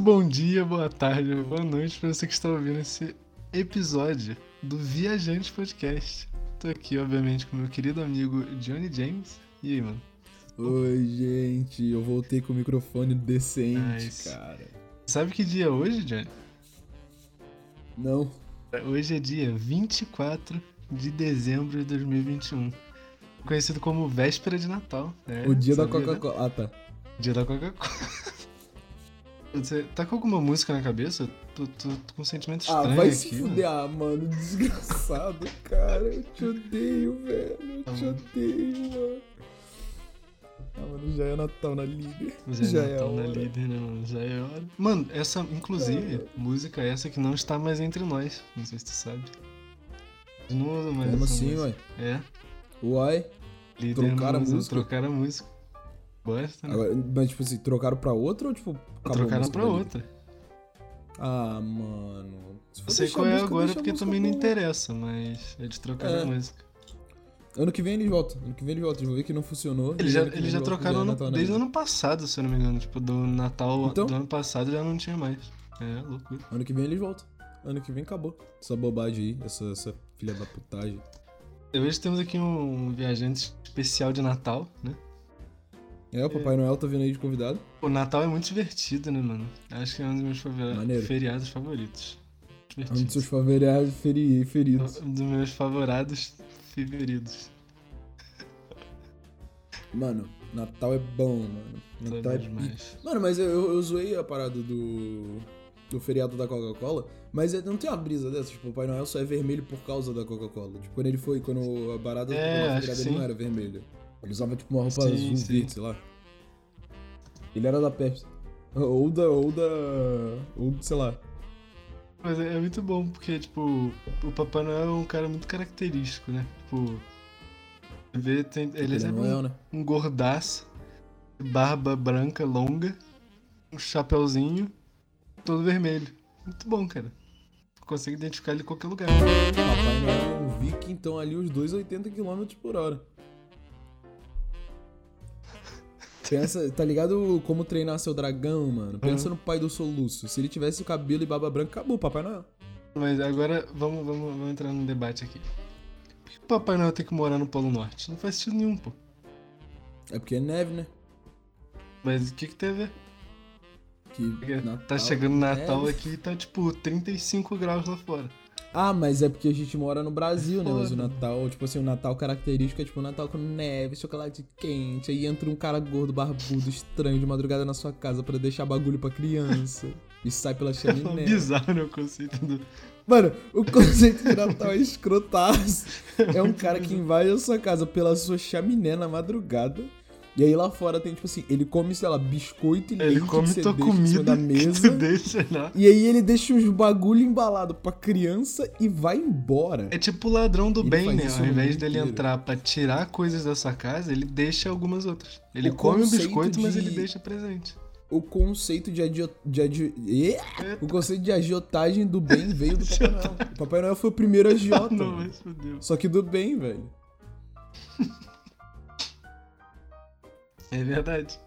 Muito bom dia, boa tarde, boa noite para você que está ouvindo esse episódio do Viajante Podcast. Tô aqui, obviamente, com meu querido amigo Johnny James. E aí, mano? Oi, gente, eu voltei com o microfone decente, Nice. cara. Sabe que dia é hoje, Johnny? Não, Hoje é dia 24 de dezembro de 2021. Conhecido como véspera de Natal. É, o dia da sabia, né? Coca-Cola. Ah, tá. Dia da Coca-Cola. Você tá com alguma música na cabeça? Tô, tô- tô com um sentimento Ah, estranho vai aqui. se mano. fuder, ah, mano, desgraçado, cara. Eu te odeio, velho. Eu Tá te odeio, mano. Ah, mano, já é Natal na líder. Já, Já é é Natal na hora. líder, né, mano? Já é hora. Mano, essa, inclusive, música essa que não está mais entre nós. Não sei se tu sabe. Não uso mais Como assim, música. ué? É. Uai? Líder Trocaram a música? Trocaram a música. Bosta, né? Agora, mas, tipo assim, trocaram pra outra ou, tipo, Trocaram pra da outra. Ah, mano. Se Não sei qual é música, agora porque também não interessa, mas eles trocaram É. a música. Ano que vem eles voltam. Ano que vem eles voltam. Eles vão ver que não funcionou. Eles já, eles já trocaram ano- Natal na desde o ano passado, se eu não me engano. Tipo, do Natal Então? do ano passado já não tinha mais. É, loucura. Ano que vem eles voltam. Ano que vem acabou. Essa bobagem aí, essa, essa filha da putagem. Hoje temos aqui um viajante especial de Natal, né? É, o Papai Noel tá vindo aí de convidado. O Natal é muito divertido, né, mano? Acho que é um dos meus favor- Maneiro. feriados favoritos. É um dos Divertido. seus favoritos feri feridos. Um dos meus favorados preferidos. Mano, Natal é bom, mano. Natal é Todos pica. mais. Mano, mas eu, eu, zoei a parada do. Do feriado da Coca-Cola, mas é- não tem uma brisa dessa, tipo, o Papai Noel só é vermelho por causa da Coca-Cola. Tipo, quando ele foi, quando a parada É, do feriado ele não era vermelho. Ele usava tipo uma roupa Sim, azul, sim. verde, sei lá. Ele era da Pepsi. Ou da. Ou da. Ou, sei lá. Mas é, é muito bom, porque, tipo, o Papai Noel é um cara muito característico, né? Tipo, vê, tem, ele é sempre é, um, né? um gordaço, barba branca longa, um chapeuzinho, todo vermelho. Muito bom, cara. Consegue identificar ele em qualquer lugar. Papai Noel e um Viking estão ali os dois 80 km por hora. Pensa, tá ligado como treinar seu dragão, mano? Pensa no pai do soluço. Se ele tivesse o cabelo e barba branca, acabou, Papai Noel. Mas agora vamos, vamos, vamos entrar num debate aqui. Por que o Papai Noel tem que morar no Polo Norte? Não faz sentido nenhum, pô. É porque é neve, né? Mas o que que tem a ver? Que Porque Natal tá chegando Natal neve. aqui e tá tipo 35 graus lá fora. Ah, mas é porque a gente mora no Brasil, né? Mas o. Natal, tipo assim, o Natal característico é tipo o Natal com neve, chocolate quente. Aí entra um cara gordo, barbudo, estranho de madrugada na sua casa pra deixar bagulho pra criança. E sai pela É chaminé. bizarro né, o conceito do. Mano, o conceito de Natal é escrotaço. É um cara que invade a sua casa pela sua chaminé na madrugada. E aí lá fora tem, tipo assim, ele come, sei lá, biscoito e Ele leite come que você deixa em cima comida da mesa. deixa lá. E aí ele deixa uns bagulho embalado pra criança e vai embora. É tipo o ladrão do Ele bem, né? Ao invés dele inteiro. entrar pra tirar coisas da sua casa, ele deixa algumas outras. Ele O come o biscoito, mas de- ele deixa presente. O conceito de, adio... de adio-! O conceito de agiotagem do bem veio do Papai Noel. O Papai Noel foi o primeiro agiota. Não, mas fodeu. Só que do bem, velho. É verdade.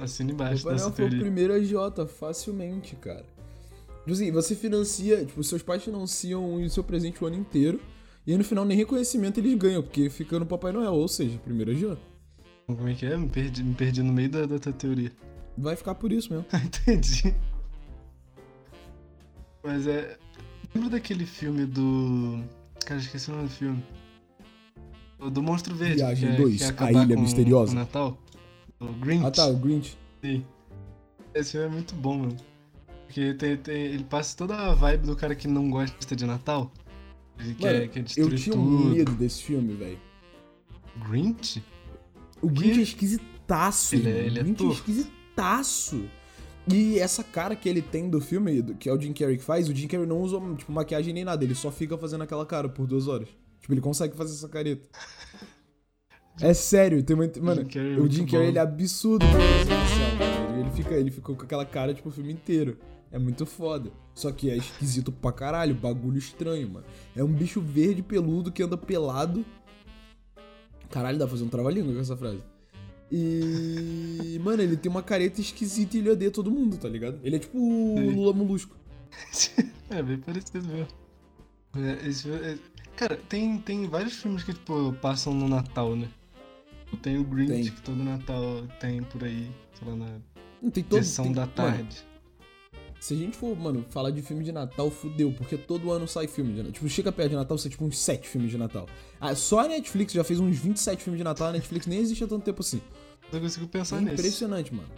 Assina embaixo Papai dessa Noel foi o primeiro agiota, facilmente, cara. Tipo assim, você financia, tipo, seus pais financiam o seu presente o ano inteiro. E aí no final nem reconhecimento eles ganham, porque fica no Papai Noel, ou seja, primeiro agiota. Como é que é? Me perdi, me perdi no meio da, da tua teoria. Vai ficar por isso mesmo. Entendi. Mas é. Lembra daquele filme do. Cara, esqueci o nome do filme. Do Monstro Verde. Viagem que é- 2, que é A Ilha com Misteriosa. O Natal. O Grinch. Ah tá, o Grinch. Sim. Esse filme é muito bom, mano. Porque tem, tem- ele passa toda a vibe do cara que não gosta de Natal. Ele quer, Mano, quer eu destruir tinha tudo. um medo desse filme, velho. Grinch? O Grinch é esquisitaço, Ele é- ele é o Grinch é esquisitaço. E essa cara que ele tem do filme, que é o Jim Carrey que faz, o Jim Carrey não usa tipo, maquiagem nem nada, ele só fica fazendo aquela cara por duas horas. Tipo, ele consegue fazer essa careta. É sério, tem uma. Mano, Jim é o Jim Carrey ele é absurdo facial. Ele, fica, ele ficou com aquela cara, tipo, o filme inteiro. É muito foda. Só que é esquisito pra caralho, bagulho estranho, mano. É um bicho verde peludo que anda pelado. Caralho, dá pra fazer um trava-língua com essa frase. E. Mano, ele tem uma careta esquisita e ele odeia todo mundo, tá ligado? Ele é tipo o. Lula Molusco. é, bem parecido mesmo. É, esse- é- cara, tem, tem vários filmes que, tipo, passam no Natal, né? Tem o Grinch, Tem. que todo Natal tem por aí, sei lá, na Não tem todo. sessão tem- da mano, tarde. se a gente for, mano, falar de filme de Natal, fudeu, porque todo ano sai filme de Natal. Tipo, chega perto de Natal, sai tipo uns 7 filmes de Natal. Ah, só a Netflix já fez uns 27 filmes de Natal, a Netflix nem existe há tanto tempo assim. Eu consigo pensar É nesse. impressionante, mano.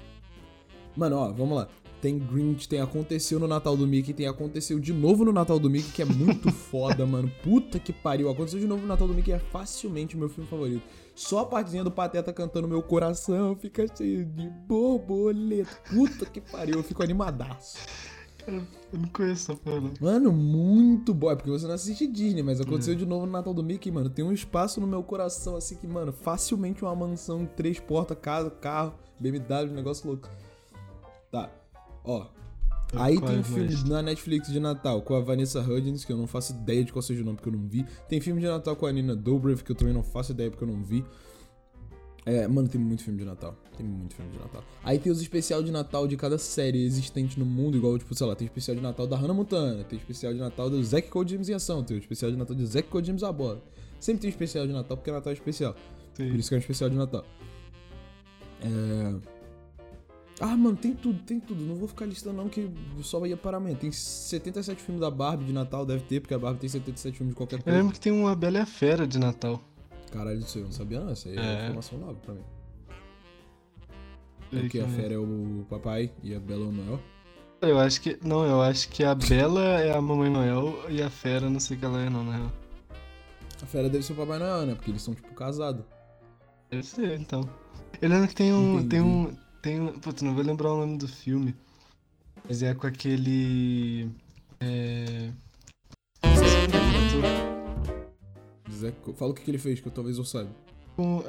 Mano, ó, vamos lá. Tem Grinch, tem Aconteceu no Natal do Mickey, tem Aconteceu de novo no Natal do Mickey, que é muito foda, mano. Puta que pariu. Aconteceu de novo no Natal do Mickey é facilmente o meu filme favorito. Só a partezinha do Pateta cantando Meu Coração fica cheio de borboleta. Puta que pariu, eu fico animadaço. Cara, eu não conheço essa porra. Mano, muito bom. É porque você não assiste Disney, mas aconteceu de novo no Natal do Mickey, mano. Tem um espaço no meu coração, assim, que, mano, facilmente uma mansão, três portas, casa, carro, BMW, negócio louco. Tá, ó. Aí tem filme mais? na Netflix de Natal com a Vanessa Hudgens, que eu não faço ideia de qual seja o nome, porque eu não vi. Tem filme de Natal com a Nina Dobrev, que eu também não faço ideia, porque eu não vi. É, mano, tem muito filme de Natal. Tem muito filme de Natal. Aí tem os especial de Natal de cada série existente no mundo, igual, tipo, sei lá, tem especial de Natal da Hannah Montana, tem especial de Natal do Zack Code James em ação, tem o especial de Natal de Zack Code James a bola. Sempre tem especial de Natal, porque Natal é especial. Sim. Por isso que é um especial de Natal. É... Ah, mano, tem tudo, tem tudo. Não vou ficar listando não, que só ia para amanhã. Tem 77 filmes da Barbie de Natal, deve ter, porque a Barbie tem 77 filmes de qualquer Eu coisa. lembro que tem uma Bela e a Fera de Natal. Caralho, isso eu não sabia não, essa aí é, É. informação nova pra mim. É porque a que- fera é o papai e a Bela é o Noel. Eu acho que. Não, eu acho que a Bela é a Mamãe Noel e a Fera não sei o que ela é, não, na real. A fera deve ser o Papai Noel, né? Porque eles são, tipo, casados. Deve ser, então. Eu lembro que tem um. Entendi. Tem um. Tem. Putz, não vou lembrar o nome do filme. Mas é com aquele. É. Fala o que, que ele fez, que eu talvez eu saiba.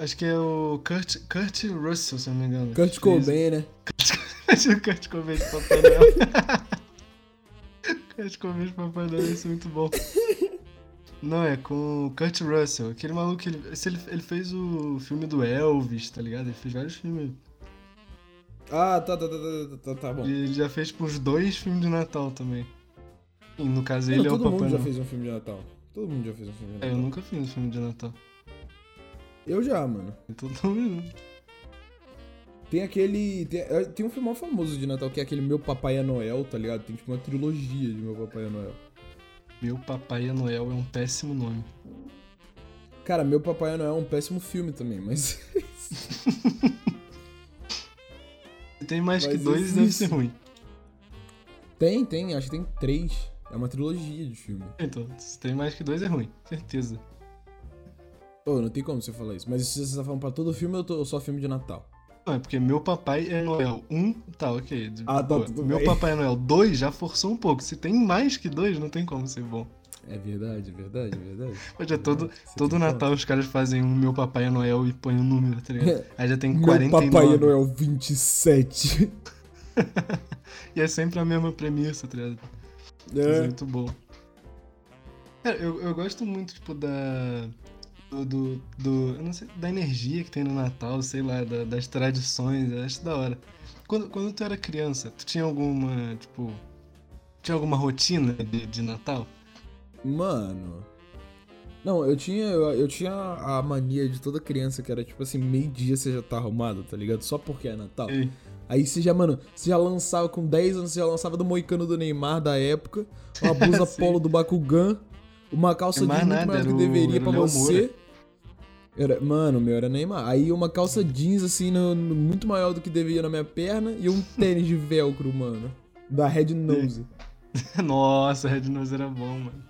Acho que é o Kurt, Kurt Russell, se eu não me engano. Kurt que Cobain, né? Acho que o Kurt Cobain de Papai Noel. Kurt Cobain de Papai Noel, isso é muito bom. Não, é com o Kurt Russell. Aquele maluco, ele, esse ele, ele fez o filme do Elvis, tá ligado? Ele fez vários filmes. Ah, tá, tá, tá, tá, tá, tá bom. E ele já fez, uns dois filmes de Natal também. E no caso, ele é o todo Papai mundo já Noel. fez um filme de Natal. Todo mundo já fez um filme de É, Natal. eu nunca fiz um filme de Natal. Eu já, mano. Todo mundo. Tem aquele. Tem, é, tem um filme mó famoso de Natal que é aquele Meu Papai é Noel, tá ligado? Tem tipo uma trilogia de Meu Papai é Noel. Meu Papai Noel é um péssimo nome. Cara, Meu Papai é Noel é um péssimo filme também, mas. Se tem mais que Mas dois, deve existe. ser ruim. tem, tem, acho que tem três. É uma trilogia de filme. Então, se tem mais que dois, é ruim. Certeza. Pô, não tem como você falar isso. Mas se você tá falando pra todo filme, eu tô só filme de Natal. Não, é porque meu papai é Noel 1, tá, ok. Ah, tá, Meu bem. papai é Noel 2 já forçou um pouco. Se tem mais que dois, não tem como ser bom. É verdade, é verdade, é verdade. Hoje é todo, Você todo Natal os caras fazem um meu papai Noel e põem um número, tá ligado? Aí já tem Meu 49. Papai é Noel 27. E é sempre a mesma premissa, tá ligado? É É. muito bom. Cara, eu, eu gosto muito, tipo, da. Do, do, do- Eu não sei, da energia que tem no Natal, sei lá, da- das tradições, eu acho da hora. Quando, quando tu era criança, tu tinha alguma, tipo. Tinha alguma rotina de, de Natal? Mano. Não, eu tinha, eu, eu tinha a mania de toda criança que era tipo assim, meio-dia você já tá arrumado, tá ligado? Só porque é Natal. Ei, Aí você já, mano, você já lançava com 10 anos, você já lançava do Moicano do Neymar da época, uma blusa Sim. polo do Bakugan, uma calça jeans muito nada, maior do que deveria Léo você. Era, mano, meu era Neymar. Aí uma calça jeans, assim, no- no- muito maior do que devia na minha perna e um tênis de velcro, mano. Da Red Nose. Nossa, Red Nose era bom, mano.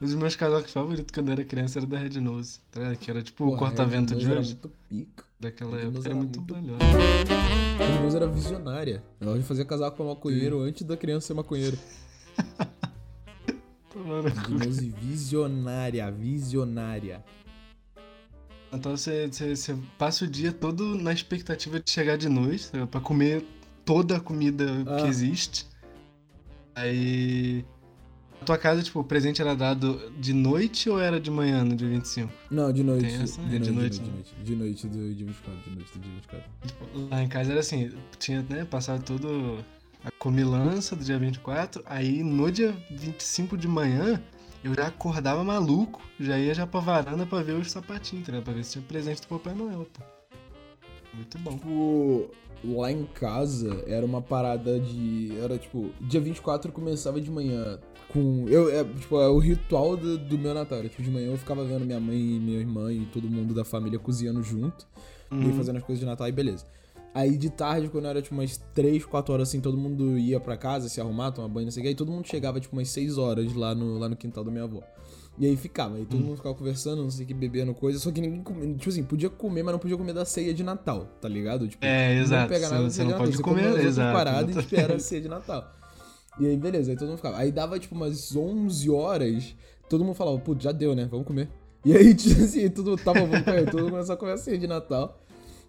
Um dos meus casacos favoritos quando eu era criança era da Red Nose, tá ligado? Que era tipo o corta-vento de era hoje, muito pica. daquela Red época. Era era muito melhor. Red Nose era visionária. Ela já fazia casaco pra maconheiro antes da criança ser maconheiro. Red. Nose visionária, visionária. Então você, você, você passa o dia todo na expectativa de chegar de noite, pra comer toda a comida Ah. que existe. Aí. Na tua casa, tipo, o presente era dado de noite ou era de manhã no dia 25? Não, de noite. Tem essa? De, É, de noite, noite, de né? noite. De noite do dia 24, de noite do dia 24. Tipo, lá em casa era assim, tinha, né, passado todo a comilança do dia 24, aí no dia 25 de manhã, eu já acordava maluco, já ia já pra varanda pra ver os sapatinhos, entendeu? Pra ver se tinha presente do Papai Noel, pô. Muito bom. Tipo, lá em casa era uma parada de. Era tipo, dia 24 começava de manhã com. Eu, é, tipo, é o ritual do, do meu Natal. Tipo, de manhã eu ficava vendo minha mãe e minha irmã e todo mundo da família cozinhando junto. E Uhum. fazendo as coisas de Natal e beleza. Aí de tarde, quando era tipo umas 3, 4 horas assim, todo mundo ia pra casa se arrumar, tomar banho, não sei o que, aí todo mundo chegava tipo umas 6 horas lá no, lá no quintal da minha avó. E aí ficava, aí Hum. todo mundo ficava conversando, não sei o que, bebendo coisa, só que ninguém comia, tipo assim, podia comer, mas não podia comer da ceia de Natal, tá ligado? Tipo, É, exato, Não pega você- nada da você não Natal, pode você comer, come as outras exato, paradas e espera a ceia de Natal. E aí, beleza, aí todo mundo ficava. Aí dava tipo umas 11 horas, todo mundo falava, putz, já deu, né? Vamos comer. E aí, tipo assim, tudo tava comer, todo mundo começou a comer a ceia de Natal.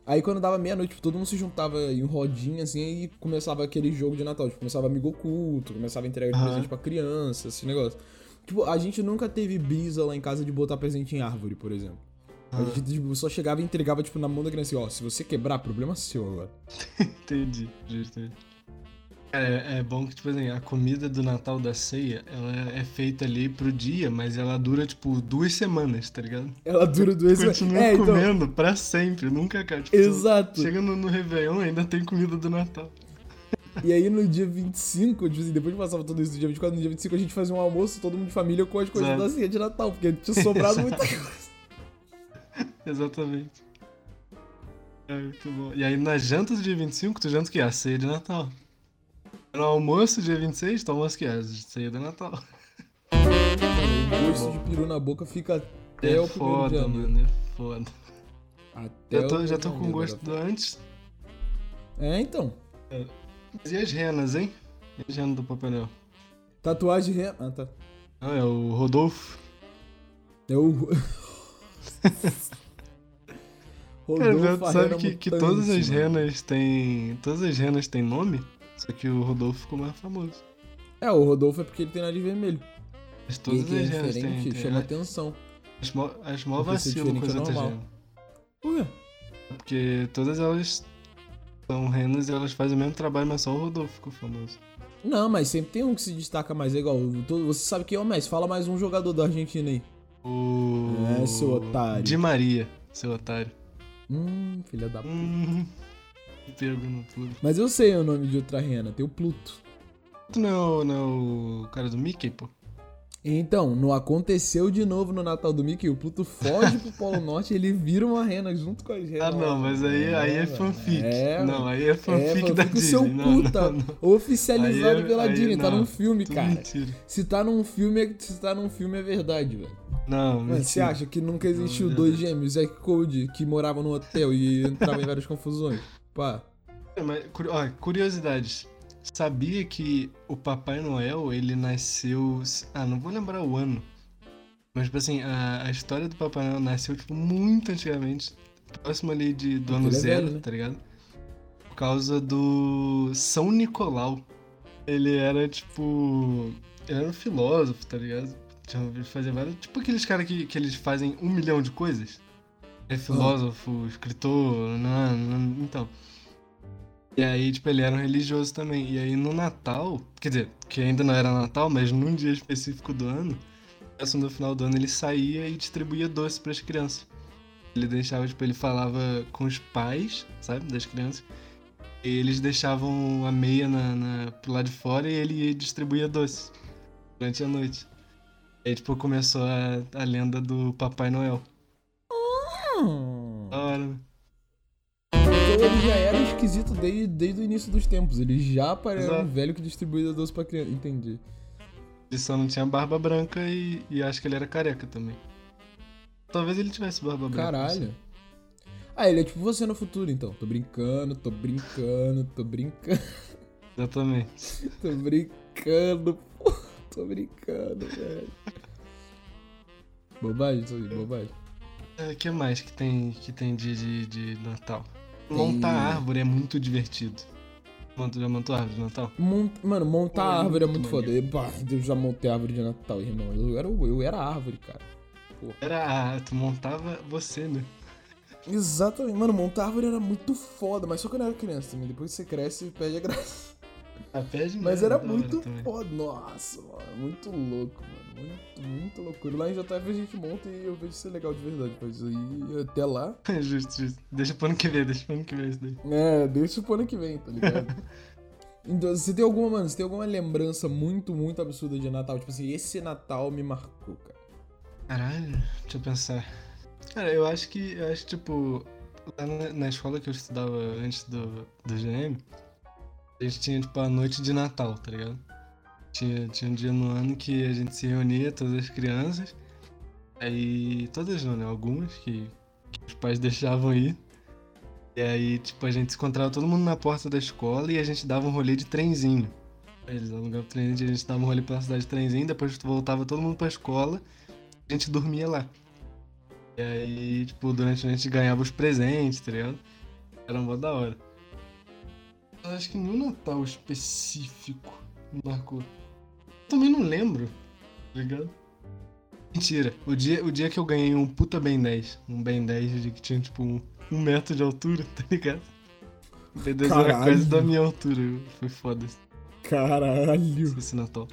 Aí quando dava meia-noite, tipo, todo mundo se juntava em rodinha, assim, e começava aquele jogo de Natal. Tipo, começava amigo oculto, começava a entregar Aham. presente pra criança, esse negócio. Tipo, a gente nunca teve brisa lá em casa de botar presente em árvore, por exemplo. A gente tipo, só chegava e entregava, tipo, na mão da criança assim, ó, se você quebrar, problema seu agora. Entendi, justo. Cara, é, é bom que, tipo assim, a comida do Natal da ceia, ela é feita ali pro dia, mas ela dura, tipo, duas semanas, tá ligado? Ela dura duas Continua É, então, comendo pra sempre, nunca acaba. Tipo, Exato. Chega no, no Réveillon ainda tem comida do Natal. E aí no dia 25, tipo assim, depois que passava tudo isso do dia 24, no dia 25 a gente fazia um almoço, todo mundo de família com as coisas Exato. da ceia de Natal, porque tinha sobrado muita coisa. Exatamente. É muito bom. E aí na janta do dia 25, tu janta o quê? A ceia de Natal. No almoço, dia 26, tu almoça quê? A ceia de Natal. O gosto de peru na boca fica até É o primeiro foda, mano, é foda. Até Já tô, já tô com gosto do antes. É, então. Mas e as renas, hein? E as renas do Papai Noel? Tatuagem re... Ah, tá. Ah, é o Rodolfo. É o... Cara, Rodolfo, tu a sabe rena que, que todas as renas têm. Todas as renas têm nome, só que o Rodolfo ficou mais famoso. É, o Rodolfo é porque ele tem nariz vermelho. Mas todas é as diferente, têm. chama é, atenção. as mó, vacilam com as outras renas. Por quê? Porque todas elas são renas e elas fazem o mesmo trabalho, mas só o Rodolfo ficou famoso. Não, mas sempre tem um que se destaca mais. É igual, você sabe quem é o Messi. Fala mais um jogador da Argentina aí. O. É, seu otário. Di Maria, seu otário. Hum, filha da... Hum. Tudo. Mas eu sei o nome de outra rena. Tem o Pluto. Não é, o, não é o cara do Mickey, pô? Então, não aconteceu de novo no Natal do Mickey. O Pluto foge pro Polo Norte e ele vira uma rena junto com as renas. Ah, não, mas aí, aí é fanfic. É, não, aí é fanfic é, da Disney. seu não, cu, tá não, não. oficializado Aí é- pela aí Disney. Tá num filme, cara. mentira. Se tá num filme, é- se tá num filme é verdade, velho. Não, Mas mentira. você acha que nunca existiu Não, é dois gêmeos, Zack Code, que moravam no hotel e entravam em várias confusões? Pá. É, Mas, ó, curiosidades. Sabia que o Papai Noel, ele nasceu... Ah, não vou lembrar o ano. Mas, tipo assim, a, a história do Papai Noel nasceu, tipo, muito antigamente. Próximo ali de, do ano é zero, velho, né? tá ligado? Por causa do São Nicolau. Ele era, tipo... Ele era um filósofo, tá ligado? Fazia vários... Tipo aqueles caras que, que eles fazem um milhão de coisas. É filósofo, escritor, não, não, então... E aí, tipo, ele era um religioso também. E aí no Natal, quer dizer, que ainda não era Natal, mas num dia específico do ano, assim, no final do ano, ele saía e distribuía doce pras crianças. Ele deixava, tipo, ele falava com os pais, sabe, das crianças. E eles deixavam a meia na, na, pro lado de fora e ele distribuía doce durante a noite. E aí, tipo, começou a, a lenda do Papai Noel. Então ele já era esquisito desde, desde o início dos tempos. Ele já parecia um velho que distribuía doce pra criança. Entendi. Ele só não tinha barba branca e, e acho que ele era careca também. Talvez ele tivesse barba branca. Caralho. Ah, ele é tipo você no futuro, então. Tô brincando, tô brincando, tô brincando, Exatamente. tô brincando, pô. Tô brincando, velho. Bobagem isso aí, bobagem. O que mais que tem, que tem de, de, de Natal? Tem- Montar árvore é muito divertido. Monta- Já montou a árvore de Natal? Mont- Mano, montar Pô, é a árvore é muito muito foda. Eu, bah, eu já montei a árvore de Natal, irmão. Eu era, eu era a árvore, cara. Era. Tu montava você, né? Exatamente. Mano, montar árvore era muito foda, mas só quando eu era criança também. Depois que você cresce, perde a graça. Mas era muito foda. Nossa, mano. Muito louco, mano. Muito, muito loucura. Lá em JF a gente monta e eu vejo ser legal de verdade. Mas aí, até lá. justo, justo. Deixa pro ano que vem, deixa pro ano que vem isso daí. É, deixa pro ano que vem, tá ligado? então, você tem alguma, mano, você tem alguma lembrança muito, muito absurda de Natal? Tipo assim, esse Natal me marcou, cara. Caralho, deixa eu pensar. Cara, eu acho que, eu acho tipo, lá na, na escola que eu estudava antes do, do GM, gente tinha, tipo, a noite de Natal, tá ligado? Tinha, tinha um dia no ano que a gente se reunia, todas as crianças, aí, todas não, né? Algumas que, que os pais deixavam ir. E aí, tipo, a gente se encontrava todo mundo na porta da escola e a gente dava um rolê de trenzinho. Eles alugavam o trenzinho, a gente dava um rolê pela cidade de trenzinho, depois voltava todo mundo pra escola a gente dormia lá. E aí, tipo, durante a noite ganhava os presentes, tá ligado? Era mó da hora. Acho que nenhum Natal específico me marcou. Também não lembro, tá ligado? Mentira, o dia, o dia que eu ganhei um puta Ben 10, um Ben 10 de que tinha tipo um, um metro de altura, tá ligado? O Ben 10 era quase da minha altura, foi foda Caralho. esse Natal.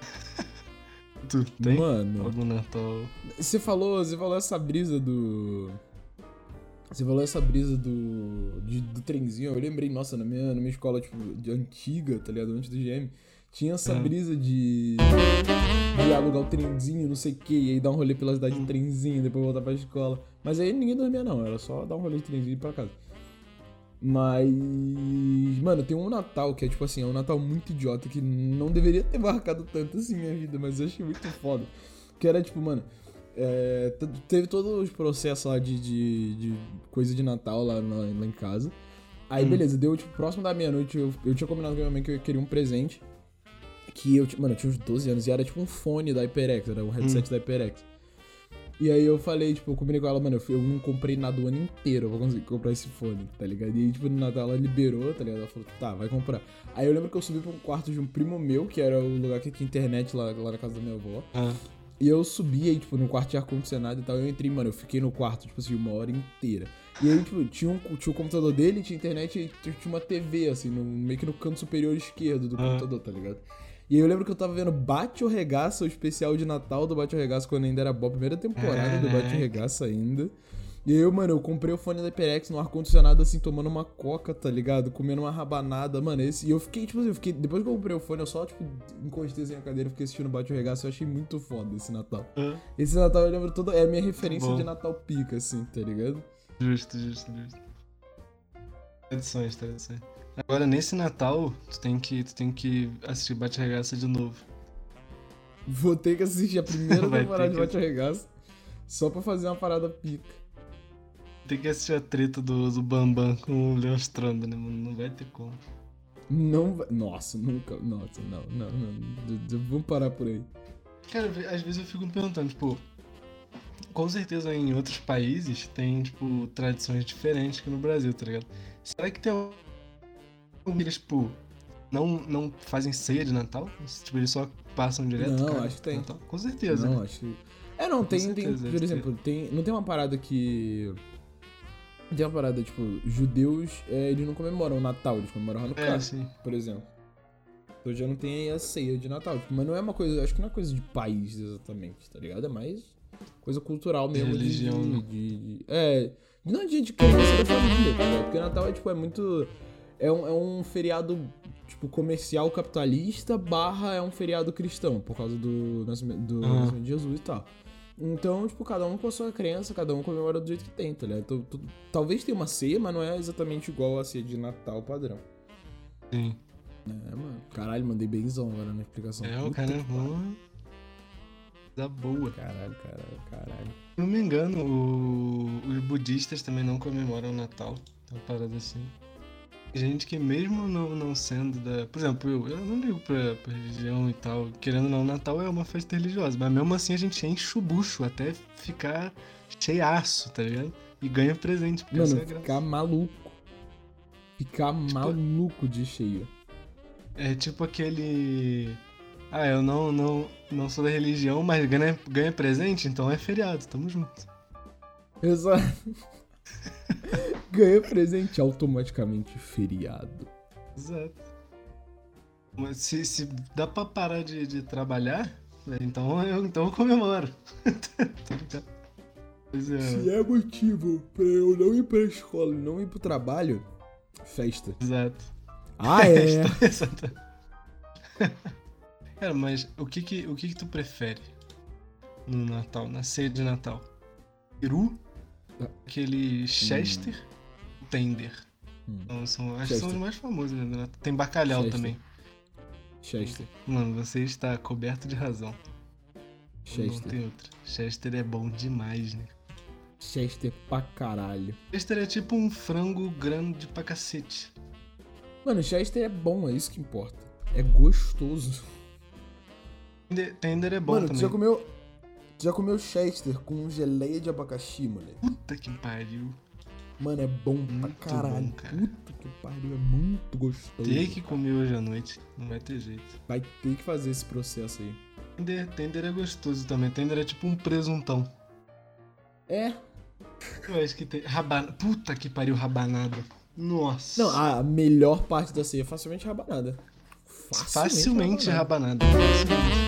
tu tem Mano, algum Natal? você falou, você falou essa brisa do. Você falou essa brisa do. de- do trenzinho. Eu lembrei, nossa, na minha, na minha escola, tipo, de antiga, tá ligado? Antes do GM. Tinha essa Aham. brisa de. de alugar o trenzinho, não sei o que, e aí dar um rolê pela cidade de Hum. trenzinho, depois voltar pra escola. Mas aí ninguém dormia, não. Era só dar um rolê de trenzinho e ir pra casa. Mas. Mano, tem um Natal que é tipo assim, é um Natal muito idiota que não deveria ter marcado tanto assim minha vida, mas eu achei muito foda. Que era tipo, mano. É, teve todos os processos lá de, de, de coisa de Natal lá, lá, lá em casa. Aí, Hum. beleza, deu tipo próximo da meia-noite. Eu, eu tinha combinado com a minha mãe que eu queria um presente. Que eu, mano, eu tinha uns 12 anos e era tipo um fone da HyperX, era um headset da HyperX. E aí eu falei, tipo, eu combinei com ela, mano, eu, eu não comprei nada o ano inteiro pra conseguir comprar esse fone, tá ligado? E aí, tipo, no Natal ela liberou, tá ligado? Ela falou, tá, vai comprar. Aí eu lembro que eu subi um quarto de um primo meu, que era o lugar que tinha internet lá, lá na casa da minha avó. Ah, E eu subi aí, tipo, no quarto de ar-condicionado e tal. Eu entrei, mano, eu fiquei no quarto, tipo assim, uma hora inteira. E aí, tipo, tinha, um, tinha o computador dele, tinha internet e tinha uma TV, assim, no, meio que no canto superior esquerdo do Ah. computador, tá ligado? E aí eu lembro que eu tava vendo Bate ou Regaça, o especial de Natal do Bate ou Regaça, quando ainda era boa, primeira temporada do Bate Caraca. Regaça ainda. E aí, eu, mano, eu comprei o fone da HyperX no ar-condicionado, assim, tomando uma coca, tá ligado? Comendo uma rabanada, mano. Esse, e eu fiquei, tipo assim, eu fiquei. Depois que eu comprei o fone, eu só, tipo, encostei assim na cadeira fiquei assistindo Bate ou Regaça. Eu achei muito foda esse Natal. ah, Esse Natal eu lembro todo. É a minha referência Bom. de Natal pica, assim, tá ligado? justo, justo, justo. Tradições, tradições. Agora, nesse Natal, tu tem que, tu tem que assistir Bate Regaça de novo. Vou ter que assistir a primeira temporada de que- Bate ou Regaça só pra fazer uma parada pica. Tem que assistir a treta do, do Bambam com o Leon Stronda, né, mano? Não vai ter como. Não vai. Nossa, nunca. Nossa, não, não, não. Vamos parar por aí. Cara, às vezes eu fico me perguntando, tipo, com certeza em outros países tem, tipo, tradições diferentes que no Brasil, tá ligado? Será que tem eles, tipo, não, não fazem ceia de Natal? Tipo, eles só passam direto? Não, cara, acho que tem. Natal? Com certeza, não, né? acho. É, não, tem, tem. Por exemplo, tem. Não tem uma parada que. Tem uma parada, tipo, judeus, é, eles não comemoram o Natal, eles comemoram Hanukkah, É, sim. por exemplo. Então já não tem aí a ceia de Natal. Tipo, mas não é uma coisa. Acho que não é coisa de país exatamente, tá ligado? É mais coisa cultural mesmo. de- religião, de, né? de- de- É. Não de, de criança da família, tá ligado? Porque Natal é, tipo, é muito. É um, é um feriado, tipo, comercial capitalista barra é um feriado cristão, por causa do nascimento, do Aham. nascimento de Jesus e tal. Então, tipo, cada um com a sua crença, cada um comemora do jeito que tem, tá ligado? Então, tu- talvez tenha uma ceia, mas não é exatamente igual a ceia de Natal padrão. Sim. É, mano. Caralho, mandei benzão agora na explicação. É, o cara é bom. Da boa. Caralho, caralho, caralho. Se não me engano, o- os budistas também não comemoram o Natal. Uma parada assim. Gente que mesmo não, não sendo da. Por exemplo, eu, eu não ligo pra, pra religião e tal. Querendo ou não, Natal é uma festa religiosa. Mas mesmo assim a gente enche o bucho até ficar cheiaço, tá ligado? E ganha presente. É Mano, graça. ficar maluco. Ficar maluco de cheio. É tipo aquele. Ah, eu não, não, não sou da religião, mas ganha, ganha presente, então é feriado, tamo junto. Exato. ganha presente automaticamente feriado. Exato. Mas se, se dá pra parar de, de trabalhar, então eu, então eu comemoro. é. Se é motivo pra eu não ir pra escola e não ir pro trabalho, festa. Exato. Ah, é? Exato. Cara, mas o que que, o que que tu prefere no Natal, na ceia de Natal? Peru, aquele Chester. Tender. Hum. Então, são, acho que são os mais famosos, né? Tem bacalhau Chester. também. Chester. Mano, você está coberto de razão. Chester. Não tem outra. Chester é bom demais, né? Chester pra caralho. Chester é tipo um frango grande pra cacete. Mano, Chester é bom, é isso que importa. É gostoso. Tender é bom mano, também. Mano, já comeu, já comeu Chester com geleia de abacaxi, mano? Puta que pariu. Mano, é bom muito pra caralho. Bom, cara. Puta que pariu, é muito gostoso. Tem que comer hoje à noite, não vai ter jeito. Vai ter que fazer esse processo aí. Tender, tender é gostoso também. Tender é tipo um presuntão. É. Eu acho que tem. Rabanada. Puta que pariu, rabanada. Nossa. Não, a melhor parte da ceia é facilmente rabanada. Facilmente, facilmente rabanada. rabanada. Facilmente.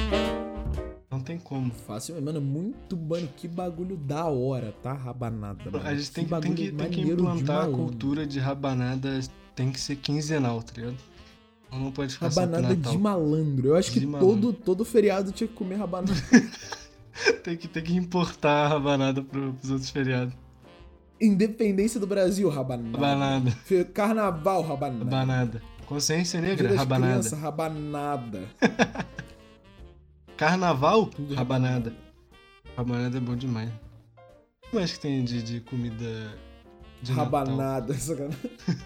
Não tem como. Fácil, mano, muito, mano, que bagulho da hora, tá? Rabanada. Mano. A gente tem que, tem que, tem que implantar a cultura de rabanada, tem que ser quinzenal, tá ligado? Não pode ficar Rabanada de malandro. Eu acho de que todo, todo feriado tinha que comer rabanada. tem, que, tem que importar a rabanada pro, pros outros feriados. Independência do Brasil, rabanada. Rabanada. Carnaval, rabanada. Rabanada. Consciência negra, rabanada. Criança, rabanada. Carnaval, rabanada. Rabanada é bom demais. O que mais que tem de, de comida de Rabanada, sacanagem.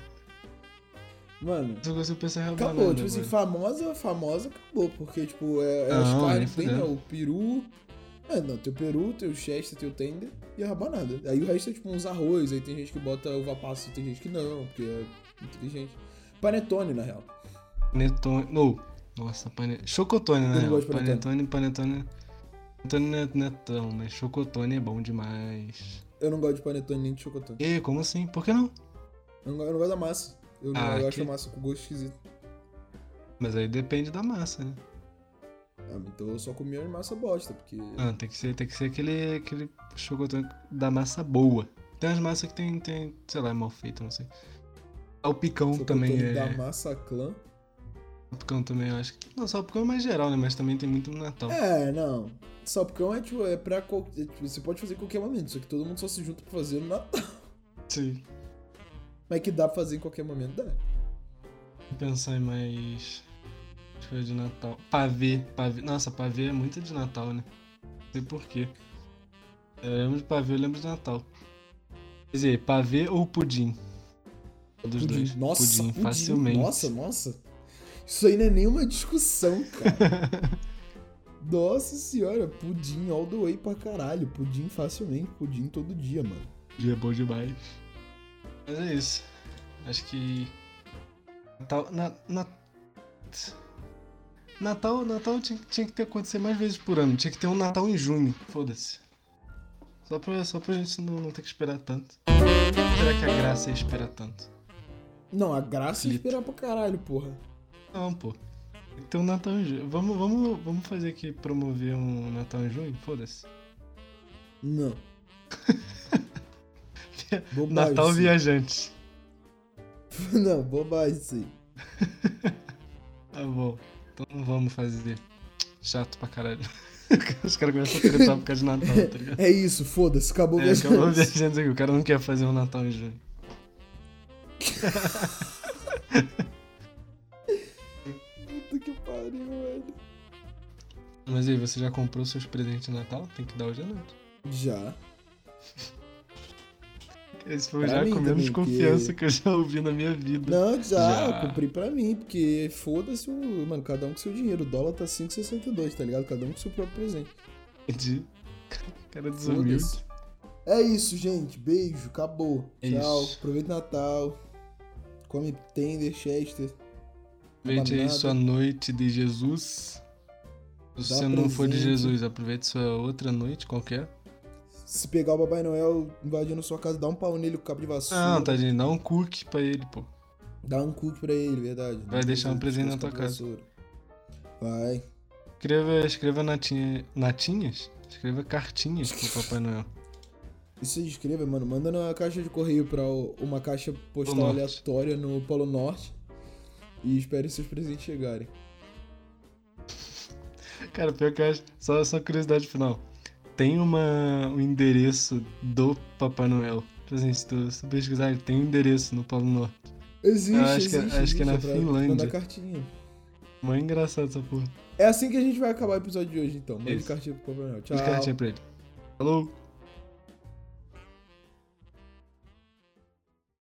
Mano. Só consigo pensar em rabanada. Acabou, tipo assim, famosa, famosa, acabou. Porque, tipo, é, é as carnes tem, né? O peru. É, não, tem o peru, tem o chester, tem o tender e a rabanada. Aí o resto é tipo uns arroz, aí tem gente que bota uva passa, tem gente que não, porque é inteligente. Panetone, na real. Panetone. No, nossa, panetone. Chocotone, né? Eu gosto de panetone. Panetone, panetone. não é, não é tão, mas chocotone é bom demais. Eu não gosto de panetone nem de chocotone. E como assim? Por que não? Eu não, eu não gosto da massa. Eu, não, ah, eu acho a massa com gosto esquisito. Mas aí depende da massa, né? Ah, então eu só comi a massa bosta, porque. Ah, tem que ser, tem que ser aquele, aquele chocotone da massa boa. Tem as massas que tem, tem sei lá, é mal feito, não sei. O picão também é. da massa clã. Salpicão também, eu acho. Não, salpicão é mais geral, né? Mas também tem muito no Natal. É, não. Salpicão é tipo, é pra. É, tipo, você pode fazer em qualquer momento, só que todo mundo só se junta pra fazer no Natal. Sim. Mas que dá pra fazer em qualquer momento, dá. Vou pensar em mais. Coisa de Natal. Pavê, pavê. Nossa, pavê é muito de Natal, né? Não sei porquê. Eu lembro de pavê, eu lembro de Natal. Quer dizer, pavê ou pudim? Dos pudim. dois. Nossa, pudim, pudim, facilmente. Nossa, nossa. Isso aí não é nenhuma discussão, cara. Nossa senhora, pudim all the way pra caralho. Pudim facilmente, pudim todo dia, mano. Dia é bom demais. Mas é isso. Acho que. Natal. Na, na... Natal, Natal tinha, tinha que ter acontecer mais vezes por ano. Tinha que ter um Natal em junho. Foda-se. Só pra, só pra gente não, não ter que esperar tanto. Será que a graça é esperar tanto? Não, a graça é esperar pra caralho, porra. Não, pô. Então Natal em junho. Vamos, vamos, vamos fazer aqui promover um Natal em junho? Foda-se. Não. Natal sim. viajante. Não, bobagem sim. tá bom. Então não vamos fazer. Chato pra caralho. Os caras começam a tretar por causa de Natal, tá ligado? É isso, foda-se, acabou é, viajante. Acabou viajante aqui. O cara não quer fazer um Natal em junho. Pariu, velho. Mas aí, você já comprou seus presentes de Natal? Tem que dar hoje à noite. Já. Esse foi pra já com menos confiança que... eu já ouvi na minha vida. Não, já, já. eu comprei pra mim, porque foda-se o. Mano, cada um com seu dinheiro. O dólar tá 5,62, tá ligado? Cada um com seu próprio presente. Entendi. Cara desumilde. É isso, gente. Beijo, acabou. É Tchau. Isso. Aproveita o Natal. come tender, chester. Aproveite aí sua noite de Jesus. Se Dá você não for de. Jesus, aproveite sua outra noite qualquer. Se pegar o Papai Noel invadindo sua casa, dá um pau nele com cabo de vassoura. Não, tadinho, dá um cookie pra ele, pô. Dá um cookie pra ele, verdade. Vai deixar um presente na tua casa. vassoura. Vai. Escreva, escreva natinha, natinhas? Escreva cartinhas pro Papai Noel. E se inscreva, mano, manda na caixa de correio pra uma caixa postal aleatória no Polo Norte. E espere seus presentes chegarem. Cara, pior que eu acho. Só, só curiosidade final. Tem uma, um endereço do Papai Noel. Assim, se tu, se tu pesquisar, ele tem um endereço no Polo Norte. Existe, Eu acho que- existe. acho que é na existe, pra Finlândia. Mandar cartinha. Mó engraçado essa porra. É assim que a gente vai acabar o episódio de hoje, então. Mande Isso. cartinha pro Papai Noel. Tchau. Fiz cartinha pra ele. Falou!